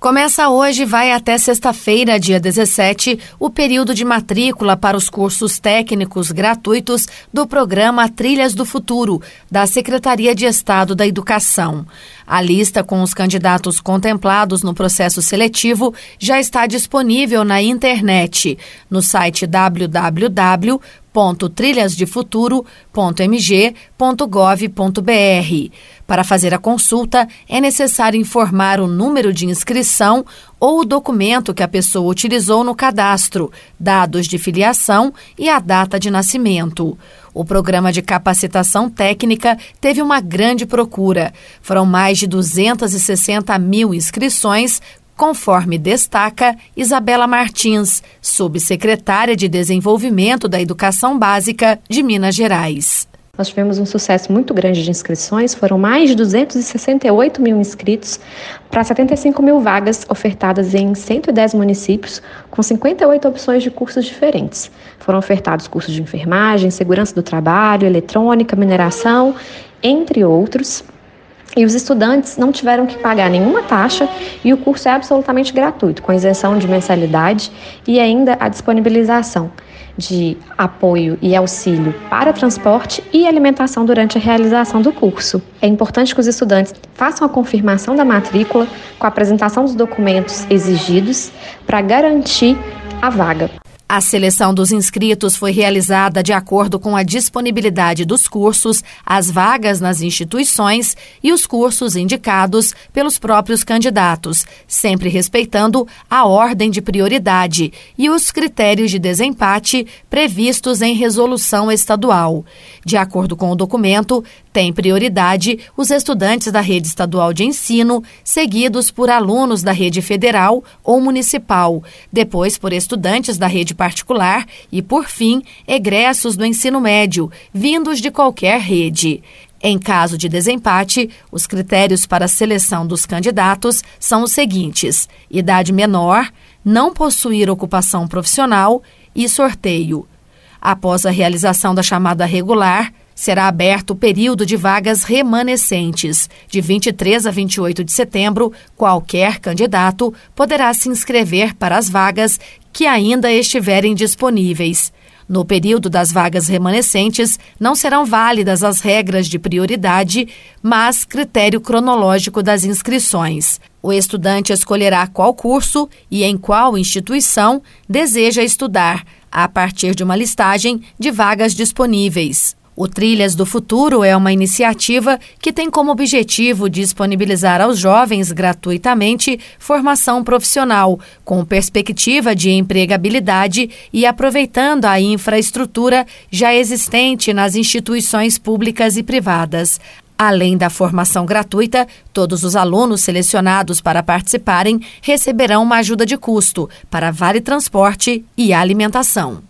Começa hoje e vai até sexta-feira, dia 17, o período de matrícula para os cursos técnicos gratuitos do programa Trilhas do Futuro, da Secretaria de Estado da Educação. A lista com os candidatos contemplados no processo seletivo já está disponível na internet, no site www www.trilhasdefuturo.mg.gov.br. Para fazer a consulta, é necessário informar o número de inscrição ou o documento que a pessoa utilizou no cadastro, dados de filiação e a data de nascimento. O programa de capacitação técnica teve uma grande procura. Foram mais de 260 mil inscrições, conforme destaca Isabela Martins, subsecretária de Desenvolvimento da Educação Básica de Minas Gerais. Nós tivemos um sucesso muito grande de inscrições, foram mais de 268 mil inscritos para 75 mil vagas ofertadas em 110 municípios, com 58 opções de cursos diferentes. Foram ofertados cursos de enfermagem, segurança do trabalho, eletrônica, mineração, entre outros. E os estudantes não tiveram que pagar nenhuma taxa e o curso é absolutamente gratuito, com isenção de mensalidade e ainda a disponibilização de apoio e auxílio para transporte e alimentação durante a realização do curso. É importante que os estudantes façam a confirmação da matrícula com a apresentação dos documentos exigidos para garantir a vaga. A seleção dos inscritos foi realizada de acordo com a disponibilidade dos cursos, as vagas nas instituições e os cursos indicados pelos próprios candidatos, sempre respeitando a ordem de prioridade e os critérios de desempate previstos em resolução estadual. De acordo com o documento, tem prioridade os estudantes da rede estadual de ensino, seguidos por alunos da rede federal ou municipal, depois por estudantes da rede particular e, por fim, egressos do ensino médio, vindos de qualquer rede. Em caso de desempate, os critérios para a seleção dos candidatos são os seguintes: idade menor, não possuir ocupação profissional e sorteio. Após a realização da chamada regular, será aberto o período de vagas remanescentes. De 23 a 28 de setembro, qualquer candidato poderá se inscrever para as vagas que ainda estiverem disponíveis. No período das vagas remanescentes, não serão válidas as regras de prioridade, mas critério cronológico das inscrições. O estudante escolherá qual curso e em qual instituição deseja estudar a partir de uma listagem de vagas disponíveis. O Trilhas do Futuro é uma iniciativa que tem como objetivo disponibilizar aos jovens gratuitamente formação profissional, com perspectiva de empregabilidade e aproveitando a infraestrutura já existente nas instituições públicas e privadas. Além da formação gratuita, todos os alunos selecionados para participarem receberão uma ajuda de custo para vale transporte e alimentação.